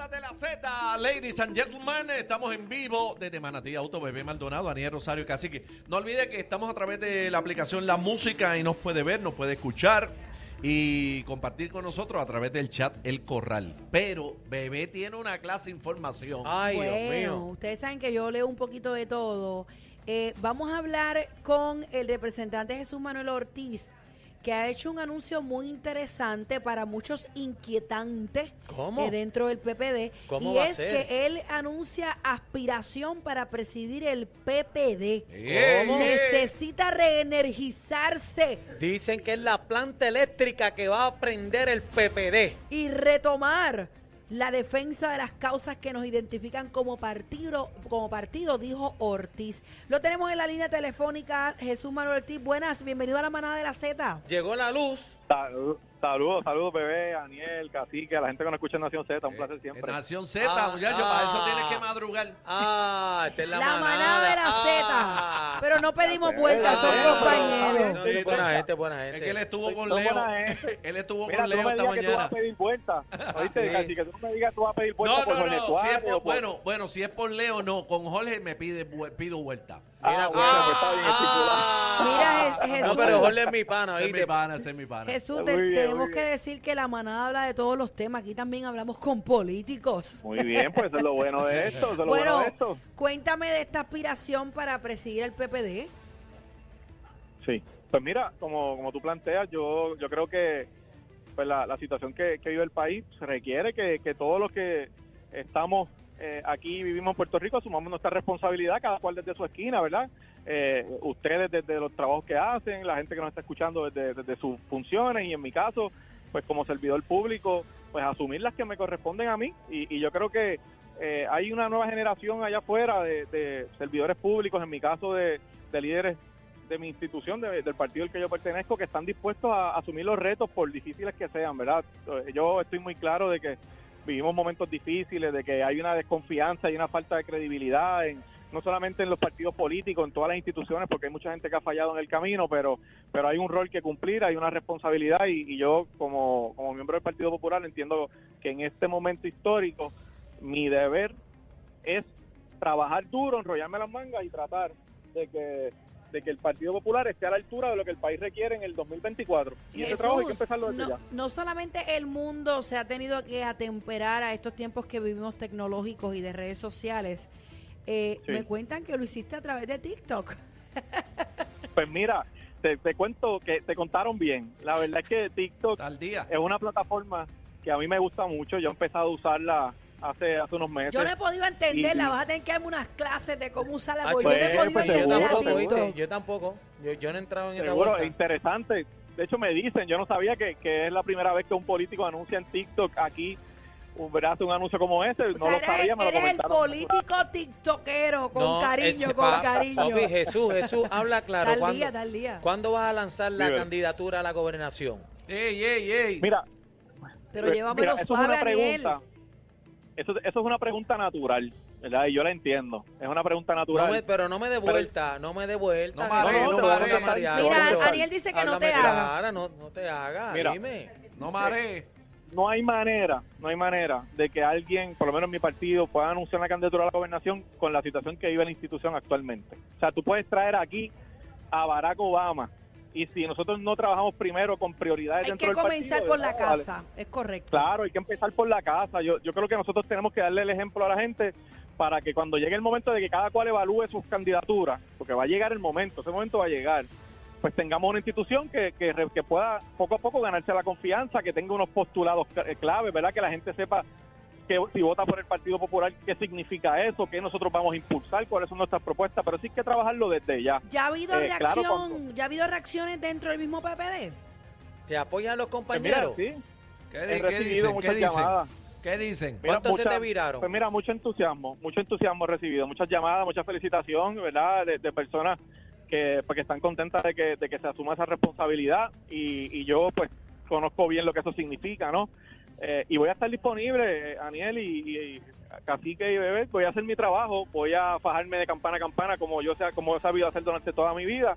Manada de la Z, ladies and gentlemen, estamos en vivo desde Manatí Auto, Bebé Maldonado, Daniel Rosario Cacique. No olvide que estamos a través de la aplicación La Música y nos puede ver, nos puede escuchar y compartir con nosotros a través del chat El Corral. Pero Bebé tiene una clase de información. Ay, bueno, Dios mío. ustedes saben que yo leo un poquito de todo. Eh, vamos a hablar con el representante Jesús Manuel Ortiz, que ha hecho un anuncio muy interesante para muchos inquietantes ¿Cómo? eh, dentro del PPD. ¿Cómo y va a es ser? que él anuncia aspiración para presidir el PPD. ¡Eh, ¿Cómo? Necesita reenergizarse Dicen que es la planta eléctrica que va a prender el PPD. y retomar la defensa de las causas que nos identifican como partido, como partido, dijo Ortiz. Lo tenemos en la línea telefónica, Jesús Manuel Ortiz. Buenas, bienvenido a la manada de la Z. Llegó la luz. Salud- Saludos, saludos, bebé, Daniel, Cacique, a la gente que nos escucha en Nación Z, un placer Eh, siempre. Nación Z, Ah, muchachos, para eso ah. tienes que madrugar. Ah, esta es la, La, manada de la Ah. Z. Pero no pedimos Ah, vueltas, son compañeros. No, sí, buena gente, buena Es gente. que él estuvo con Leo. buena gente. Él estuvo Mira, con no Leo me esta digas que tú vas mañana. a pedir vuelta. Oíste, Sí. Cacique, tú no me digas que tú vas a pedir vuelta No, por no, Jorge no. Si es por- bueno, bueno, si es por Leo, no. Con Jorge me pide pido vuelta. Ah, Mira, bueno, pues está bien estipulado. Mira, Je- Jesús. No, pero Jorge es mi pana, Ese es mi pana, ese es mi pana. Jesús, Muy te- bien, tenemos que decir que la manada habla de todos los temas. Aquí también hablamos con políticos. Muy bien, pues eso es lo bueno de esto, eso es lo bueno, Bueno, de esto. cuéntame de esta aspiración para presidir el PPD. Sí. Pues mira, como, como tú planteas, yo, yo creo que pues la, la situación que, que vive el país requiere que, que todos los que estamos eh, aquí vivimos en Puerto Rico asumamos nuestra responsabilidad, cada cual desde su esquina, ¿verdad? Eh, ustedes desde los trabajos que hacen, la gente que nos está escuchando desde, sus funciones y en mi caso, pues como servidor público, pues asumir las que me corresponden a mí y, yo creo que eh, hay una nueva generación allá afuera de, de servidores públicos, en mi caso de, de líderes de mi institución, de- del partido al que yo pertenezco, que están dispuestos a asumir los retos por difíciles que sean, ¿verdad? Yo estoy muy claro de que vivimos momentos difíciles, de que hay una desconfianza y una falta de credibilidad en no solamente en los partidos políticos, en todas las instituciones, porque hay mucha gente que ha fallado en el camino, pero pero hay un rol que cumplir, hay una responsabilidad y, y yo como, como miembro del Partido Popular entiendo que en este momento histórico mi deber es trabajar duro, enrollarme las mangas y tratar de que de que el Partido Popular esté a la altura de lo que el país requiere en el 2024. Y ese trabajo hay que empezarlo desde no, ya. no solamente el mundo se ha tenido que atemperar a estos tiempos que vivimos tecnológicos y de redes sociales. Eh, Sí. Me cuentan que lo hiciste a través de TikTok. Pues mira, te, te cuento que te contaron bien. La verdad es que TikTok día. es una plataforma que a mí me gusta mucho. Yo he empezado a usarla hace, hace unos meses. Yo no he podido entenderla, Y- vas a tener que darme unas clases de cómo usarla. Ah, porque yo no he pues, podido pues, yo entender tampoco. Yo tampoco. Yo, yo no he entrado en esa Seguro, es vuelta. interesante. De hecho, me dicen, yo no sabía que, que es la primera vez que un político anuncia en TikTok aquí, un, un anuncio como ese. O no sea, lo eres, sabía, me lo eres el político tiktokero, con No, cariño, es- con pa- cariño. Papi, Jesús, Jesús, habla claro. tal ¿Cuándo, día, tal día. ¿Cuándo vas a lanzar la candidatura a la gobernación? Ey, ey, ey. Mira, Pero Pues, llévamelo mira, eso suave, es una pregunta. Eso, eso es una pregunta natural, ¿verdad? Y yo la entiendo. Es una pregunta No natural. me- pero no me dé Pero- vuelta, no me dé vuelta. No no marear. Mira, Aniel dice que no te haga. clara, no, no te haga, Mira. dime. No mare. No hay manera, no hay manera de que alguien, por lo menos en mi partido, pueda anunciar una candidatura a la gobernación con la situación que vive la institución actualmente. O sea, tú puedes traer aquí a Barack Obama y si nosotros no trabajamos primero con prioridades Hay dentro que del comenzar partido, por la no, vale. casa, es correcto. Claro, hay que empezar por la casa. Yo, yo creo que nosotros tenemos que darle el ejemplo a la gente para que cuando llegue el momento de que cada cual evalúe sus candidaturas, porque va a llegar el momento, ese momento va a llegar, pues tengamos una institución que, que, re- que pueda poco a poco ganarse la confianza, que tenga unos postulados cl- claves, ¿verdad? Que la gente sepa que si vota por el Partido Popular, qué significa eso, qué nosotros vamos a impulsar, cuáles son nuestras propuestas, pero sí hay que trabajarlo desde ya. ¿Ya ha habido Eh, reacción? ¿Ya ha habido reacciones dentro del mismo PPD? ¿Te apoyan los Pues mira, compañeros? sí, ¿Qué, he dicen? ¿Qué dicen? llamadas. ¿Qué dicen? Mira, ¿Cuántos se te viraron? Pues mira, mucho entusiasmo, mucho entusiasmo recibido, muchas llamadas, mucha felicitación, ¿verdad? De, de personas que porque están contentas de que, de que se asuma esa responsabilidad y, y yo pues conozco bien lo que eso significa, ¿no? Eh, y voy a estar disponible, Aniel y, y, y Cacique y Bebé, voy a hacer mi trabajo, voy a fajarme de campana a campana como yo sea, como he sabido hacer durante toda mi vida,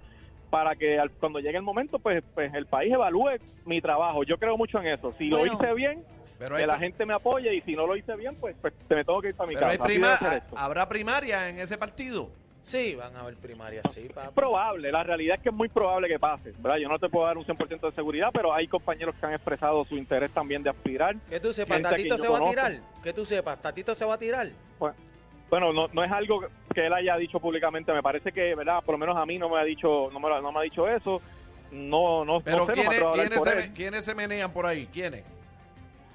para que al- cuando llegue el momento, pues, pues el país evalúe mi trabajo. Yo creo mucho en eso. Si Bueno. lo hice bien, Pero, que la gente me apoye y si no lo hice bien, pues, pues te me tengo que ir para mi pero casa. Prima-. ¿habrá primaria en ese partido? Sí, van a haber primarias, sí, Es probable, la realidad es que es muy probable que pase, ¿verdad? Yo no te puedo dar un 100% de seguridad, pero hay compañeros que han expresado su interés también de aspirar. Que tú sepas, Tatito se va a tirar. Que tú sepas, Tatito se va a tirar. Bueno, no, no es algo que él haya dicho públicamente, me parece que, ¿verdad? Por lo menos a mí no me ha dicho, no me, lo- no me ha dicho eso. No, no, Pero no sé, no me ¿quiénes, se, él. me- quiénes se menean por ahí? ¿Quiénes?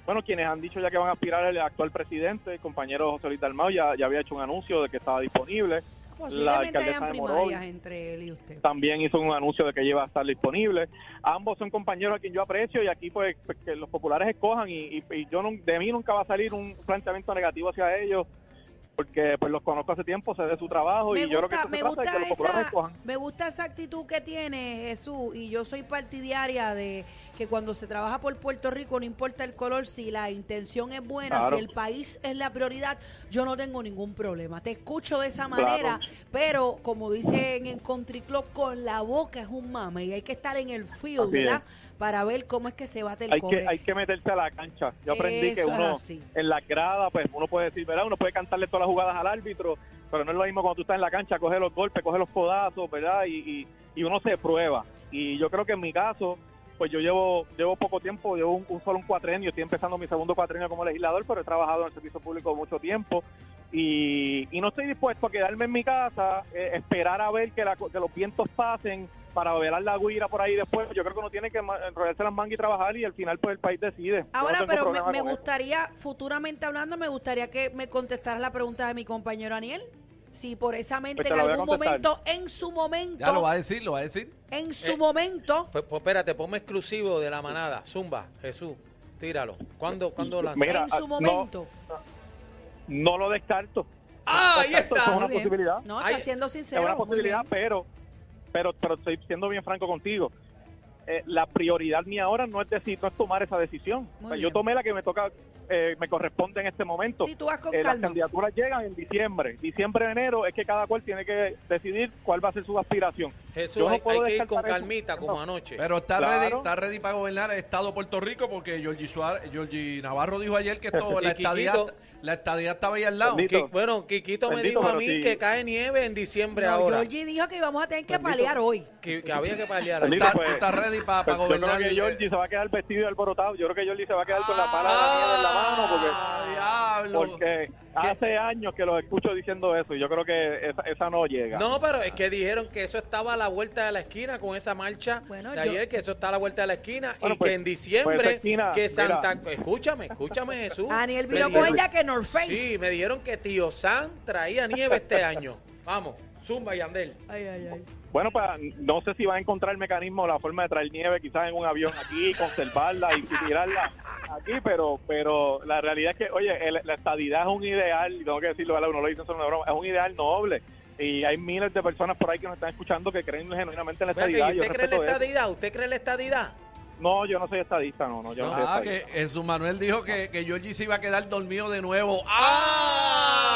Bueno, quienes han dicho ya que van a aspirar el actual presidente, el compañero José Luis Dalmau, ya, ya había hecho un anuncio de que estaba disponible. Alcaldesa hayan de Morovi. primarias entre él y usted. También hizo un anuncio de que iba a estar disponible. Ambos son compañeros a quien yo aprecio y aquí pues, pues, que los populares escojan y, y- y yo no- de mí nunca va a salir un planteamiento negativo hacia ellos porque pues los conozco hace tiempo, sé de su trabajo Me y yo creo que se me trata de gusta que los populares esa, escojan. me gusta esa actitud que tiene Jesús y yo soy partidaria de que cuando se trabaja por Puerto Rico no importa el color, si la intención es buena, Claro. si el país es la prioridad, yo no tengo ningún problema. Te escucho de esa Claro. manera, pero como dicen en Country Club, con la boca es un mame y hay que estar en el field, ¿verdad? Para ver cómo es que se bate el Hay cobre. que, hay que meterse a la cancha. Yo aprendí que Eso uno en la grada, pues uno puede decir, ¿verdad? Uno puede cantarle todas las jugadas al árbitro, pero no es lo mismo cuando tú estás en la cancha, coge los golpes, coge los codazos, ¿verdad? Y, y, y uno se prueba. Y yo creo que en mi caso, pues yo llevo llevo poco tiempo, llevo un, un solo un cuatrenio, estoy empezando mi segundo cuatrenio como legislador, pero he trabajado en el servicio público mucho tiempo y, y no estoy dispuesto a quedarme en mi casa, eh, esperar a ver que, la- que los vientos pasen para velar la guira por ahí después. Yo creo que uno tiene que enrollarse las mangas y trabajar y al final pues el país decide. No Ahora, pero me, eso. gustaría, futuramente hablando, me gustaría que me contestaras la pregunta de mi compañero Aniel. Si por esa mente Pues en algún momento, en su momento, Ya lo va a decir, lo va a decir. en su Eh, momento, Pues, pues espérate, ponme exclusivo de la manada. Zumba, Jesús, tíralo. ¿Cuándo, cuándo lanza? Mira, en ah, su no. momento. No lo descarto. ¡Ah, ahí Descarto, está! es una bien. posibilidad. No, Ay, está siendo Es sincero. una muy posibilidad, pero, pero, pero estoy siendo bien franco contigo. Eh, la prioridad mía ahora no es decir, no es tomar esa decisión. O sea, yo tomé la que me toca, eh, me corresponde en este momento. Sí, tú vas con Eh, las calma. candidaturas llegan en diciembre. Diciembre, enero es que cada cual tiene que decidir cuál va a ser su aspiración. Jesús, Yo no hay, puedo hay que ir con descartar eso. calmita como anoche. Pero está Claro. ready, está ready para gobernar el Estado de Puerto Rico porque Georgie, Suárez, Georgie Navarro dijo ayer que esto, la, estadía, la estadía estaba ahí al lado. Bendito. Bueno, Quiquito me dijo a mí sí. que cae nieve en diciembre No, ahora. Georgie dijo que íbamos a tener que Bendito. paliar hoy. Que, que había que paliar. Bendito, Está- pues, tú estás ready para Pues yo creo gobernar. que Georgie se va a quedar vestido y alborotado. Yo creo que Georgie se va a quedar con la pala de la nieve en la mano porque Ah, porque hace años que los escucho diciendo eso y yo creo que esa, esa no llega. No, pero es que dijeron que eso estaba a la vuelta de la esquina con esa marcha Bueno, de yo- ayer, que eso está a la vuelta de la esquina Bueno, y pues- que en pues diciembre esquina, que Santa... mira. Escúchame, escúchame Jesús. Aniel Me vino con ella que North Face. Sí, me dijeron que Tío San traía nieve este año. Vamos, Zumba y Andel. Ay, ay, ay. Bueno, pues no sé si va a encontrar el mecanismo, la forma de traer nieve quizás en un avión aquí, conservarla y, tirarla aquí, pero pero la realidad es que, oye, el- la estadidad es un ideal, y tengo que decirlo, ¿verdad? uno lo dice solo una broma, es un ideal noble. Y hay miles de personas por ahí que nos están escuchando que creen genuinamente en la estadidad. ¿y Yo ¿Usted cree en la estadidad? ¿Usted cree en la estadidad? No, yo no soy estadista, no, no, yo no, soy Ah, estadista. que Jesús Manuel dijo que, que Georgie se iba a quedar dormido de nuevo. ¡Ah!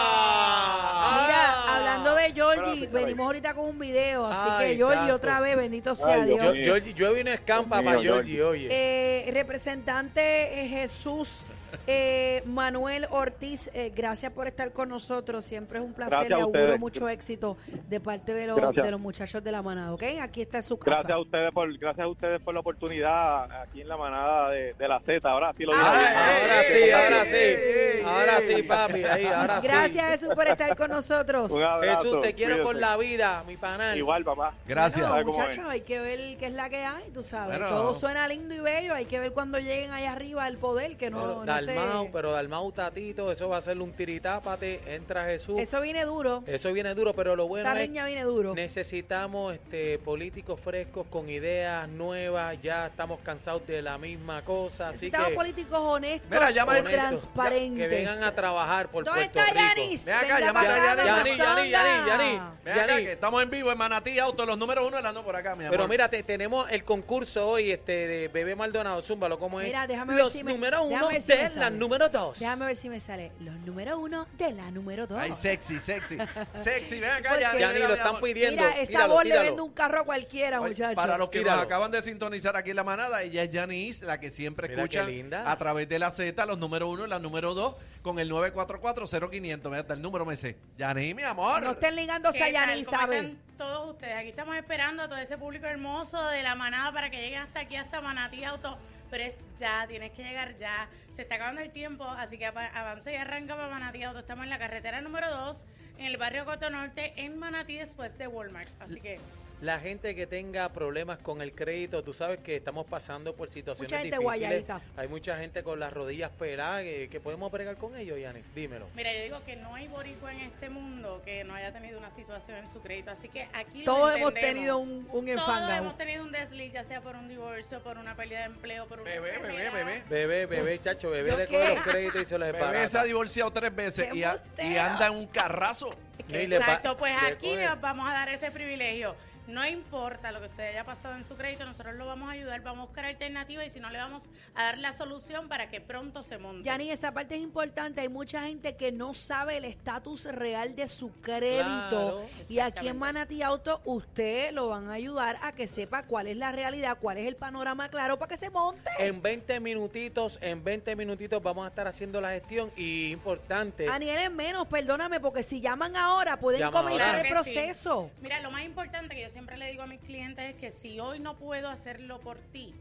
Georgie, espérate. venimos ahorita con un video, así que Georgie otra vez, bendito sea Ay, Dios Dios. Yo, yo, yo vi una escampa para Georgie, oye. Eh, representante Jesús eh, Manuel Ortiz, eh, gracias por estar con nosotros. Siempre es un placer. Gracias Le auguro mucho éxito de parte de los, de los muchachos de la manada, ¿ok? Aquí está su casa. Gracias a ustedes por gracias a ustedes por la oportunidad aquí en la manada de, de la Z. Ahora sí lo digo Ah, bien. Ahora sí, ahora sí. Ahora sí, papi. Ahí, ahora sí. Gracias Jesús por estar con nosotros. Un abrazo, Jesús, te quiero con la vida, mi panal. Igual, papá. Gracias. Bueno, ¿Sabe cómo muchachos, hay que ver qué es la que hay, tú sabes. Bueno. Todo suena lindo y bello. Hay que ver cuando lleguen allá arriba al poder, que no, Dalmau, pero Dalmau Tatito, eso va a ser un tiritápate, entra Jesús. Eso, Eso viene duro. viene duro, pero lo bueno Esa es viene duro. necesitamos este políticos frescos con ideas nuevas, ya estamos cansados de la misma cosa, así Necesitamos que políticos honestos Mira, llama- honestos, transparentes. que vengan a trabajar por ¿Dónde Puerto está Rico. Yanis? Ven acá, Venga llámate para a Yanis. Yani, Yani, Yani, Yani. Ven acá, Yani. que estamos en vivo en Manatí Auto, los números uno hablando por acá, mi amor. Pero mira, te- tenemos el concurso hoy este de Bebé Maldonado, Zúmbalo, ¿cómo es? Mira, déjame ver Los si me- número déjame uno ver la número dos. Déjame ver si me sale los número uno de la número dos. Ay, sexy, sexy. sexy, ven acá, Yanis. Yani, mira, lo están pidiendo. Mira, esa Tíralo, voz le vende un carro a cualquiera, muchachos. Para los que nos acaban de sintonizar aquí en la manada, ella es Janice, la que siempre escucha linda. a través de la Z, los número uno y la número dos, con el 944-0500. Mira, hasta el número me sé. Janice, mi amor. No estén ligándose a ¿Qué tal? Yanis, ¿Cómo ¿sabes? están todos ustedes? Aquí estamos esperando a todo ese público hermoso de la manada para que lleguen hasta aquí, hasta Manatí Auto. Pero es ya, tienes que llegar ya. Se está acabando el tiempo, así que avanza y arranca para Manatí Auto. Estamos en la carretera número 2, en el barrio Coto Norte, en Manatí, después de Walmart. Así que La gente que tenga problemas con el crédito, tú sabes que estamos pasando por situaciones Mucha gente difíciles. guayadita. Hay mucha gente con las rodillas peladas que, que podemos bregar con ellos, Yanis. Dímelo. Mira, yo digo que no hay boricua en este mundo que no haya tenido una situación en su crédito. Así que aquí Todos hemos tenido un, un Todos enfangado. hemos tenido un desliz, ya sea por un divorcio, por una pérdida de empleo, por una Bebé, bebé, bebé. Bebé, bebé, chacho, bebé ¿Yo le coge los créditos y se los Bebé se ha divorciado tres veces ¡Qué y, a- y anda en un carrazo. Exacto, pues aquí coge- vamos a dar ese privilegio. No importa lo que usted haya pasado en su crédito, nosotros lo vamos a ayudar, vamos a buscar alternativas y si no le vamos a dar la solución para que pronto se monte. Yani, esa parte es importante. Hay mucha gente que no sabe el estatus real de su crédito. Claro. y aquí en. Manatí Auto, usted lo van a ayudar a que sepa cuál es la realidad, cuál es el panorama claro para que se monte. En 20 minutitos, en 20 minutitos vamos a estar haciendo la gestión y importante. Aniel es menos, perdóname, porque si llaman ahora pueden Llama comenzar ahora. el Claro que sí. proceso. Mira, lo más importante que yo siempre le digo a mis clientes es que si hoy no puedo hacerlo por ti,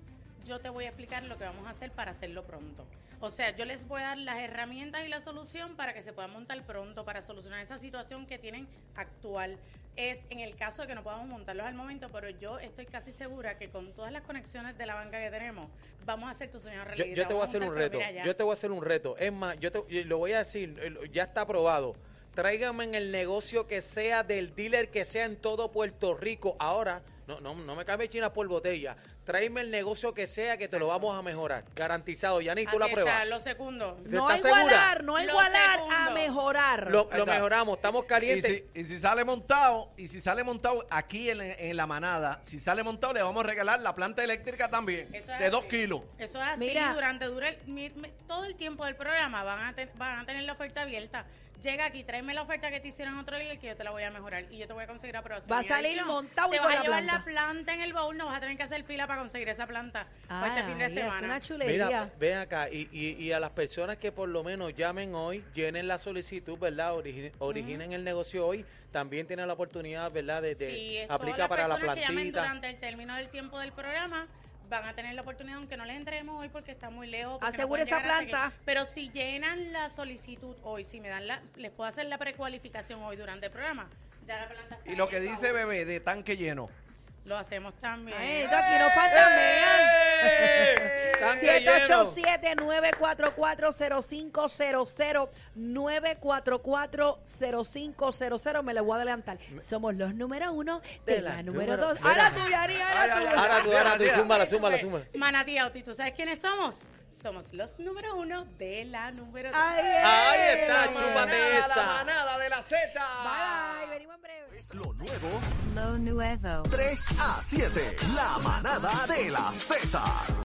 yo te voy a explicar lo que vamos a hacer para hacerlo pronto. O sea, yo les voy a dar las herramientas y la solución para que se puedan montar pronto, para solucionar esa situación que tienen actual. Es en el caso de que no podamos montarlos al momento, pero yo estoy casi segura que con todas las conexiones de la banca que tenemos, vamos a hacer tu sueño Yo, realidad. yo te voy a Vamos hacer un montar, reto. pero mira ya. Yo te voy a hacer un reto. Es más, yo te, lo voy a decir, eh, ya está aprobado. Tráigame en el negocio que sea del dealer que sea en todo Puerto Rico. Ahora, no, no, no me cambie China por botella. Tráeme el negocio que sea que te lo vamos a mejorar. Garantizado. Yanis, tú la pruebas. está, lo segundo. No ¿Estás segura? igualar, no Lo igualar a mejorar. Lo, mejoramos. Estamos Y calientes. si, y si sale montado, y si sale montado aquí en, en la manada, si sale montado le vamos a regalar la planta eléctrica también, es de dos kilos. Eso es así. Mira. Durante dura el- mi- mi- todo el tiempo del programa van a, ten- van a tener la oferta abierta. Llega aquí, tráeme la oferta que te hicieron en otro día que yo te la voy a mejorar y yo te voy a conseguir aprobación. Va a salir montado y Te con vas a la llevar planta. la planta en el baúl, no vas a tener que hacer fila para conseguir esa planta para este fin de Ay, Es semana. una chulería. Mira, ven acá, y, y, y a las personas que por lo menos llamen hoy, llenen la solicitud, ¿verdad? Origi- originen el negocio hoy, también tienen la oportunidad, ¿verdad? De, de Sí, es todas aplica las para la personas que llamen plantita. durante el término del tiempo del programa van a tener la oportunidad, aunque no les entreguemos hoy porque está muy lejos. no Asegure pueden esa planta. que- pero si llenan la solicitud hoy, si me dan la, les puedo hacer la precualificación hoy durante el programa. Ya la planta está Y lo que dice bebé de tanque lleno. Lo hacemos también. Ay, aquí no. ¡Eh! Lleno. 787-944-0500 944-0500 Me lo voy a adelantar. Somos los número uno de, De la, la número número- dos. Ahora tú, Yari, ahora tú. Ahora tú, ahora tú, súmala, fue. súmala. Manatí Auto, ¿y tú sabes quiénes somos? Somos los número uno de la número dos. Ay, Ahí está, chúpate Manada, esa. La manada de la Z. Bye, bye. Venimos en breve. Lo nuevo, Lo nuevo. 3 a 7. La manada de la Z.